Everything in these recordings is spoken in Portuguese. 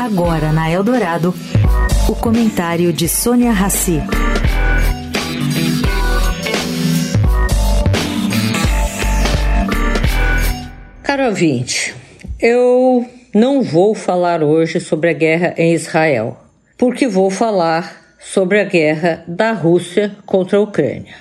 Agora na Eldorado, o comentário de Sônia Rassi. Caro ouvinte, eu não vou falar hoje sobre a guerra em Israel, porque vou falar sobre a guerra da Rússia contra a Ucrânia.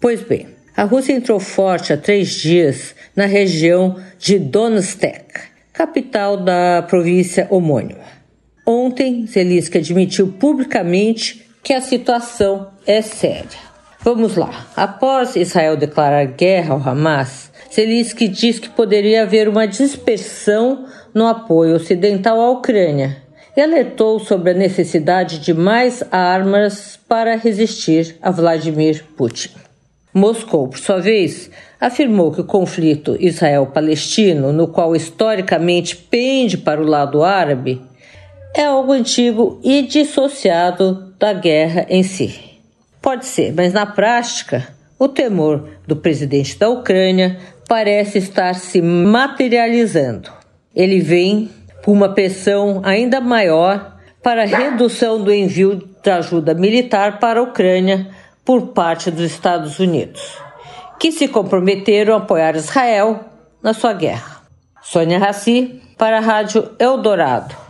Pois bem, a Rússia entrou forte há três dias na região de Donetsk, capital da província homônima. Ontem, Zelensky admitiu publicamente que a situação é séria. Vamos lá. Após Israel declarar guerra ao Hamas, Zelensky diz que poderia haver uma dispersão no apoio ocidental à Ucrânia e alertou sobre a necessidade de mais armas para resistir a Vladimir Putin. Moscou, por sua vez, afirmou que o conflito Israel-Palestino, no qual historicamente pende para o lado árabe, é algo antigo e dissociado da guerra em si. Pode ser, mas na prática, o temor do presidente da Ucrânia parece estar se materializando. Ele vem com uma pressão ainda maior para a redução do envio de ajuda militar para a Ucrânia por parte dos Estados Unidos, que se comprometeram a apoiar Israel na sua guerra. Sônia Raci, para a Rádio Eldorado.